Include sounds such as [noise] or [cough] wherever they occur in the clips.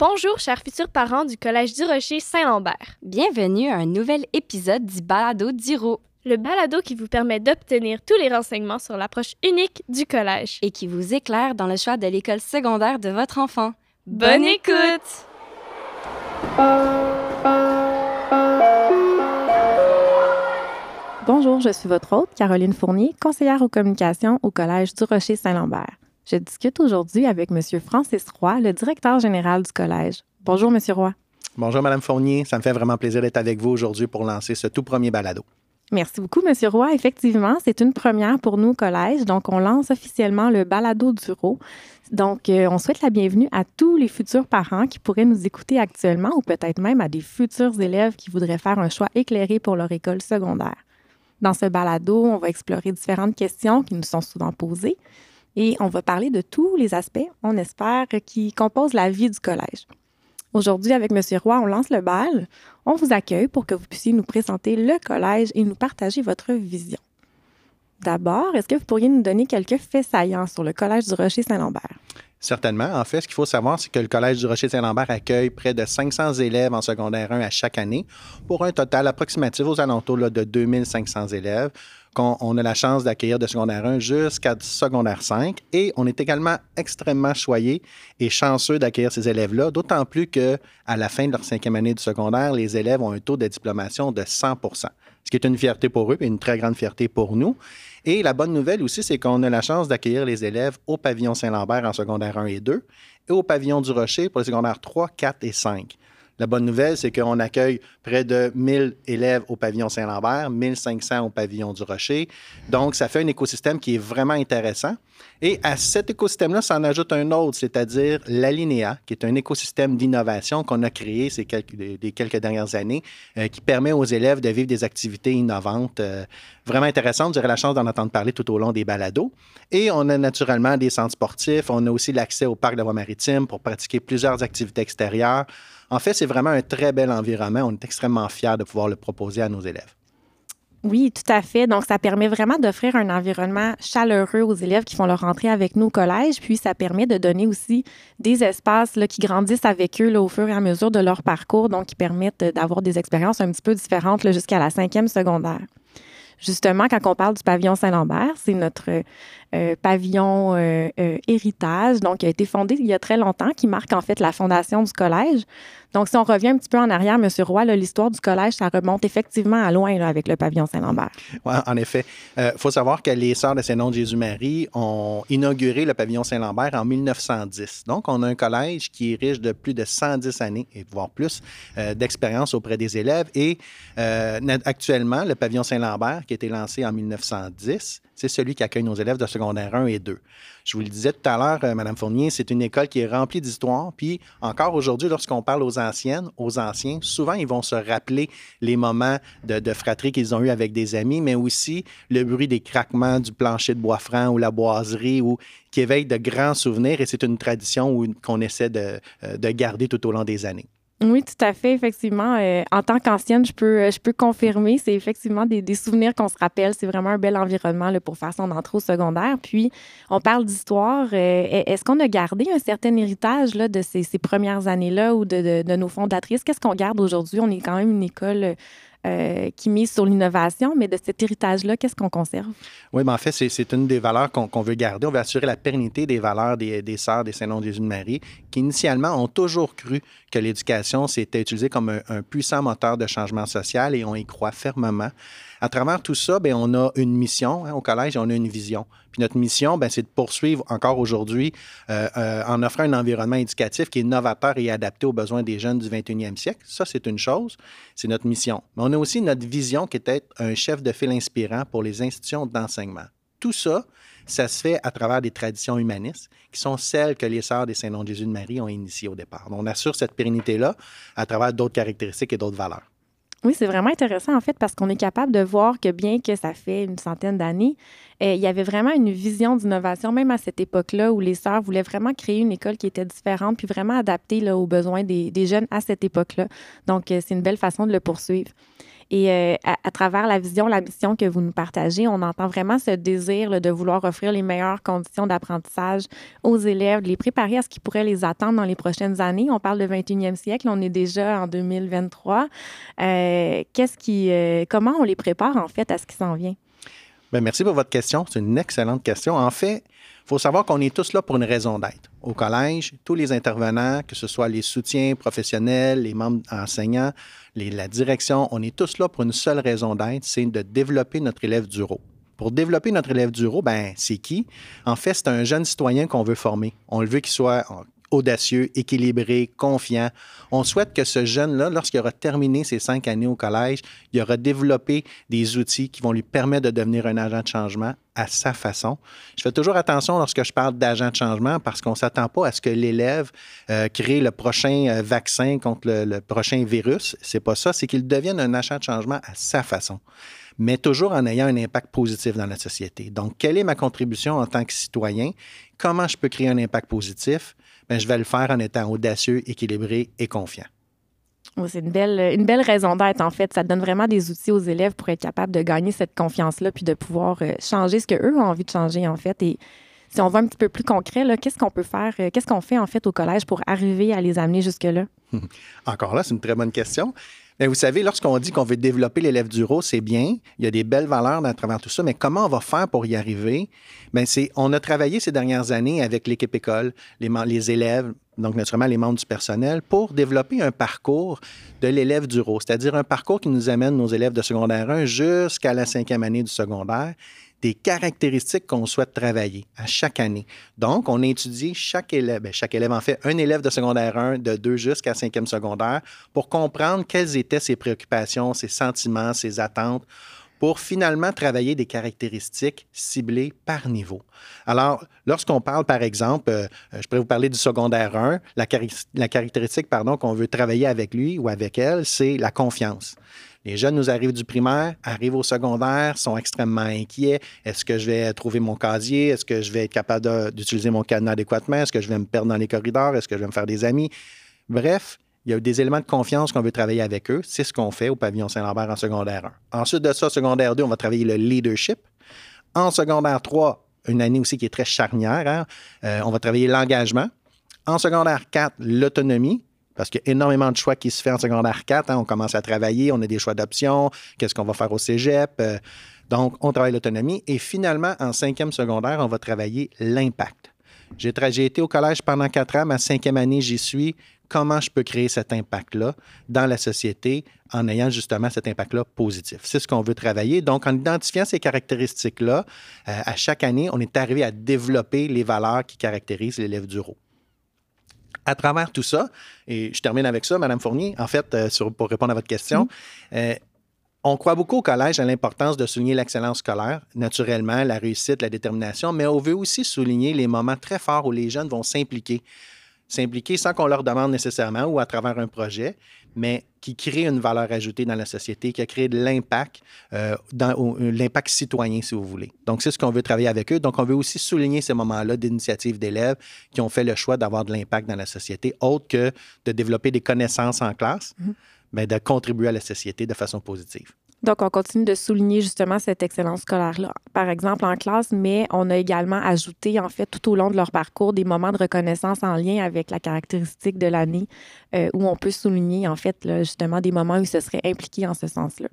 Bonjour, chers futurs parents du Collège du Rocher Saint-Lambert. Bienvenue à un nouvel épisode du Balado d'Iro. Le balado qui vous permet d'obtenir tous les renseignements sur l'approche unique du collège. Et qui vous éclaire dans le choix de l'école secondaire de votre enfant. Bonne écoute! Bonjour, je suis votre hôte, Caroline Fournier, conseillère aux communications au Collège du Rocher Saint-Lambert. Je discute aujourd'hui avec M. Francis Roy, le directeur général du collège. Bonjour, M. Roy. Bonjour, Mme Fournier. Ça me fait vraiment plaisir d'être avec vous aujourd'hui pour lancer ce tout premier balado. Merci beaucoup, M. Roy. Effectivement, c'est une première pour nous au collège. Donc, on lance officiellement le balado du RO. Donc, euh, on souhaite la bienvenue à tous les futurs parents qui pourraient nous écouter actuellement ou peut-être même à des futurs élèves qui voudraient faire un choix éclairé pour leur école secondaire. Dans ce balado, on va explorer différentes questions qui nous sont souvent posées et on va parler de tous les aspects, on espère, qui composent la vie du collège. Aujourd'hui, avec M. Roy, on lance le bal. On vous accueille pour que vous puissiez nous présenter le collège et nous partager votre vision. D'abord, est-ce que vous pourriez nous donner quelques faits saillants sur le Collège du Rocher-Saint-Lambert? Certainement. En fait, ce qu'il faut savoir, c'est que le Collège du Rocher-Saint-Lambert accueille près de 500 élèves en secondaire 1 à chaque année, pour un total approximatif aux alentours de 2500 élèves qu'on a la chance d'accueillir de secondaire 1 jusqu'à secondaire 5. Et on est également extrêmement choyé et chanceux d'accueillir ces élèves-là, d'autant plus qu'à la fin de leur cinquième année du secondaire, les élèves ont un taux de diplomation de 100% ce qui est une fierté pour eux et une très grande fierté pour nous. Et la bonne nouvelle aussi, c'est qu'on a la chance d'accueillir les élèves au pavillon Saint-Lambert en secondaire 1 et 2 et au pavillon du Rocher pour les secondaires 3, 4 et 5. La bonne nouvelle, c'est qu'on accueille près de 1000 élèves au pavillon Saint-Lambert, 1500 au pavillon du Rocher. Donc, ça fait un écosystème qui est vraiment intéressant. Et à cet écosystème-là s'en ajoute un autre, c'est-à-dire l'Alinea, qui est un écosystème d'innovation qu'on a créé ces quelques, dernières années, euh, qui permet aux élèves de vivre des activités innovantes euh, vraiment intéressantes. J'aurai la chance d'en entendre parler tout au long des balados. Et on a naturellement des centres sportifs. On a aussi l'accès au parc de voie maritime pour pratiquer plusieurs activités extérieures. En fait, c'est vraiment un très bel environnement. On est extrêmement fiers de pouvoir le proposer à nos élèves. Oui, tout à fait. Donc, ça permet vraiment d'offrir un environnement chaleureux aux élèves qui font leur entrée avec nous au collège. Puis, ça permet de donner aussi des espaces là, qui grandissent avec eux là, au fur et à mesure de leur parcours, donc qui permettent d'avoir des expériences un petit peu différentes jusqu'à la cinquième secondaire. Justement, quand on parle du pavillon Saint-Lambert, c'est notre euh, pavillon euh, euh, héritage, donc qui a été fondé il y a très longtemps, qui marque en fait la fondation du collège. Donc, si on revient un petit peu en arrière, M. Roy, l'histoire du collège, ça remonte effectivement à loin avec le pavillon Saint-Lambert. Oui, en effet. Il faut savoir que les Sœurs de Saint-Nom de Jésus-Marie ont inauguré le pavillon Saint-Lambert en 1910. Donc, on a un collège qui est riche de plus de 110 années, et voire plus, d'expérience auprès des élèves. Et actuellement, le pavillon Saint-Lambert, qui a été lancé en 1910, c'est celui qui accueille nos élèves de secondaire 1 et 2. Je vous le disais tout à l'heure, euh, Madame Fournier, c'est une école qui est remplie d'histoire. Puis encore aujourd'hui, lorsqu'on parle aux anciennes, aux anciens, souvent ils vont se rappeler les moments de, fratrie qu'ils ont eu avec des amis, mais aussi le bruit des craquements du plancher de bois franc ou la boiserie qui éveille de grands souvenirs. Et c'est une tradition qu'on essaie de, euh, de garder tout au long des années. Oui, tout à fait, effectivement. Euh, en tant qu'ancienne, je peux, euh, je peux confirmer, c'est effectivement des, souvenirs qu'on se rappelle. C'est vraiment un bel environnement là, pour faire son entrée au secondaire. Puis, on parle d'histoire. Euh, est-ce qu'on a gardé un certain héritage là, de ces, ces premières années-là ou de, de, de nos fondatrices? Qu'est-ce qu'on garde aujourd'hui? On est quand même une école euh, qui mise sur l'innovation, mais de cet héritage-là, qu'est-ce qu'on conserve? Oui, mais en fait, c'est une des valeurs qu'on veut garder. On veut assurer la pérennité des valeurs des, des sœurs des Saint-Nom Jésus de Marie, qui initialement ont toujours cru que l'éducation s'était utilisée comme un, un, puissant moteur de changement social et on y croit fermement. À travers tout ça, bien, on a une mission hein, au collège et on a une vision. Notre mission, bien, c'est de poursuivre encore aujourd'hui euh, euh, en offrant un environnement éducatif qui est novateur et adapté aux besoins des jeunes du 21e siècle. Ça, c'est une chose, c'est notre mission. Mais on a aussi notre vision qui est être un chef de file inspirant pour les institutions d'enseignement. Tout ça, ça se fait à travers des traditions humanistes qui sont celles que les sœurs des Saint-Nom de Jésus de Marie ont initiées au départ. On assure cette pérennité-là à travers d'autres caractéristiques et d'autres valeurs. Oui, c'est vraiment intéressant en fait parce qu'on est capable de voir que bien que ça fait une centaine d'années, euh, il y avait vraiment une vision d'innovation, même à cette époque-là, où les sœurs voulaient vraiment créer une école qui était différente, puis vraiment adaptée aux besoins des, des jeunes à cette époque-là. Donc, euh, c'est une belle façon de le poursuivre. Et euh, à, travers la vision, la mission que vous nous partagez, on entend vraiment ce désir de vouloir offrir les meilleures conditions d'apprentissage aux élèves, de les préparer à ce qui pourrait les attendre dans les prochaines années. On parle de 21e siècle, on est déjà en 2023. Euh, euh, comment on les prépare en fait à ce qui s'en vient? Bien, merci pour votre question. C'est une excellente question. En fait, il faut savoir qu'on est tous là pour une raison d'être. Au collège, tous les intervenants, que ce soit les soutiens professionnels, les membres enseignants, la direction, on est tous là pour une seule raison d'être, c'est de développer notre élève du RO. Pour développer notre élève du RO, ben, c'est qui? En fait, c'est un jeune citoyen qu'on veut former. On le veut qu'il soit audacieux, équilibré, confiant. On souhaite que ce jeune-là, lorsqu'il aura terminé ses cinq années au collège, il aura développé des outils qui vont lui permettre de devenir un agent de changement à sa façon. Je fais toujours attention lorsque je parle d'agent de changement parce qu'on ne s'attend pas à ce que l'élève euh, crée le prochain euh, vaccin contre le, prochain virus. C'est pas ça, c'est qu'il devienne un agent de changement à sa façon mais toujours en ayant un impact positif dans la société. Donc, quelle est ma contribution en tant que citoyen? Comment je peux créer un impact positif? Ben, je vais le faire en étant audacieux, équilibré et confiant. c'est une belle, une belle raison d'être, en fait. Ça donne vraiment des outils aux élèves pour être capables de gagner cette confiance-là, puis de pouvoir euh, changer ce qu'eux ont envie de changer, en fait. Et si on va un petit peu plus concret, qu'est-ce qu'on peut faire, euh, qu'est-ce qu'on fait, en fait, au collège pour arriver à les amener jusque-là? [laughs] Encore là, c'est une très bonne question. Vous savez, lorsqu'on dit qu'on veut développer l'élève du RO, c'est bien. Il y a des belles valeurs à travers tout ça, mais comment on va faire pour y arriver? Bien, c'est, on a travaillé ces dernières années avec l'équipe école, les, élèves, donc naturellement les membres du personnel, pour développer un parcours de l'élève du RO, c'est-à-dire un parcours qui nous amène nos élèves de secondaire 1 jusqu'à la cinquième année du secondaire des caractéristiques qu'on souhaite travailler à chaque année. Donc, on a étudié chaque élève, bien, chaque élève en fait un élève de secondaire 1, de 2 jusqu'à 5e secondaire, pour comprendre quelles étaient ses préoccupations, ses sentiments, ses attentes, pour finalement travailler des caractéristiques ciblées par niveau. Alors, lorsqu'on parle, par exemple, euh, je pourrais vous parler du secondaire 1, la, la caractéristique pardon, qu'on veut travailler avec lui ou avec elle, c'est la confiance. Les jeunes nous arrivent du primaire, arrivent au secondaire, sont extrêmement inquiets. Est-ce que je vais trouver mon casier? Est-ce que je vais être capable d'utiliser mon cadenas adéquatement? Est-ce que je vais me perdre dans les corridors? Est-ce que je vais me faire des amis? Bref, il y a des éléments de confiance qu'on veut travailler avec eux. C'est ce qu'on fait au pavillon Saint-Lambert en secondaire 1. Ensuite de ça, secondaire 2, on va travailler le leadership. En secondaire 3, une année aussi qui est très charnière, hein, euh, on va travailler l'engagement. En secondaire 4, l'autonomie parce qu'il y a énormément de choix qui se fait en secondaire 4. Hein. on commence à travailler, on a des choix d'options, qu'est-ce qu'on va faire au cégep? Euh, donc, on travaille l'autonomie. Et finalement, en cinquième secondaire, on va travailler l'impact. J'ai, été au collège pendant quatre ans, ma cinquième année, j'y suis. Comment je peux créer cet impact-là dans la société en ayant justement cet impact-là positif? C'est ce qu'on veut travailler. Donc, en identifiant ces caractéristiques-là, euh, à chaque année, on est arrivé à développer les valeurs qui caractérisent l'élève du RO à travers tout ça, et je termine avec ça, Madame Fournier, en fait, euh, pour répondre à votre question, mm. euh, on croit beaucoup au collège à l'importance de souligner l'excellence scolaire, naturellement, la réussite, la détermination, mais on veut aussi souligner les moments très forts où les jeunes vont s'impliquer. S'impliquer sans qu'on leur demande nécessairement ou à travers un projet, mais qui crée une valeur ajoutée dans la société, qui a créé de l'impact, euh, dans l'impact citoyen, si vous voulez. Donc, c'est ce qu'on veut travailler avec eux. Donc, on veut aussi souligner ces moments-là d'initiatives d'élèves qui ont fait le choix d'avoir de l'impact dans la société, autre que de développer des connaissances en classe, mais mm-hmm. ben, de contribuer à la société de façon positive. Donc, on continue de souligner justement cette excellence scolaire-là, par exemple en classe, mais on a également ajouté, en fait, tout au long de leur parcours, des moments de reconnaissance en lien avec la caractéristique de l'année, euh, où on peut souligner, en fait, justement, des moments où ils se seraient impliqués en ce sens-là.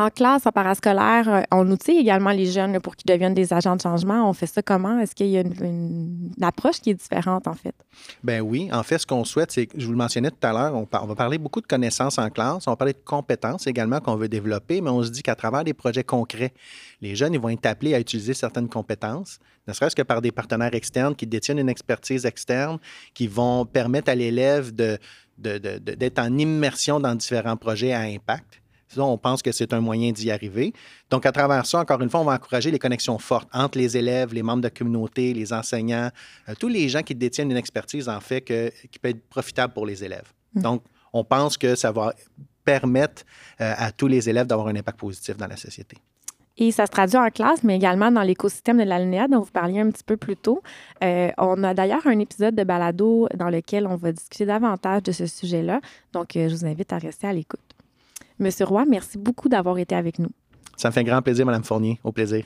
En classe, en parascolaire, euh, on outille également les jeunes pour qu'ils deviennent des agents de changement. On fait ça comment? Est-ce qu'il y a une, approche qui est différente, en fait? Ben oui. En fait, ce qu'on souhaite, c'est, je vous le mentionnais tout à l'heure, on, va parler beaucoup de connaissances en classe. On va parler de compétences également qu'on veut développer, mais on se dit qu'à travers des projets concrets, les jeunes ils vont être appelés à utiliser certaines compétences, ne serait-ce que par des partenaires externes qui détiennent une expertise externe, qui vont permettre à l'élève d'être en immersion dans différents projets à impact on pense que c'est un moyen d'y arriver. Donc, à travers ça, encore une fois, on va encourager les connexions fortes entre les élèves, les membres de la communauté, les enseignants, euh, tous les gens qui détiennent une expertise, en fait, qui peut être profitable pour les élèves. Mmh. Donc, on pense que ça va permettre euh, à tous les élèves d'avoir un impact positif dans la société. Et ça se traduit en classe, mais également dans l'écosystème de l'alinéa dont vous parliez un petit peu plus tôt. Euh, on a d'ailleurs un épisode de balado dans lequel on va discuter davantage de ce sujet-là. Donc, je vous invite à rester à l'écoute. Monsieur Roy, merci beaucoup d'avoir été avec nous. Ça me fait grand plaisir, Mme Fournier. Au plaisir.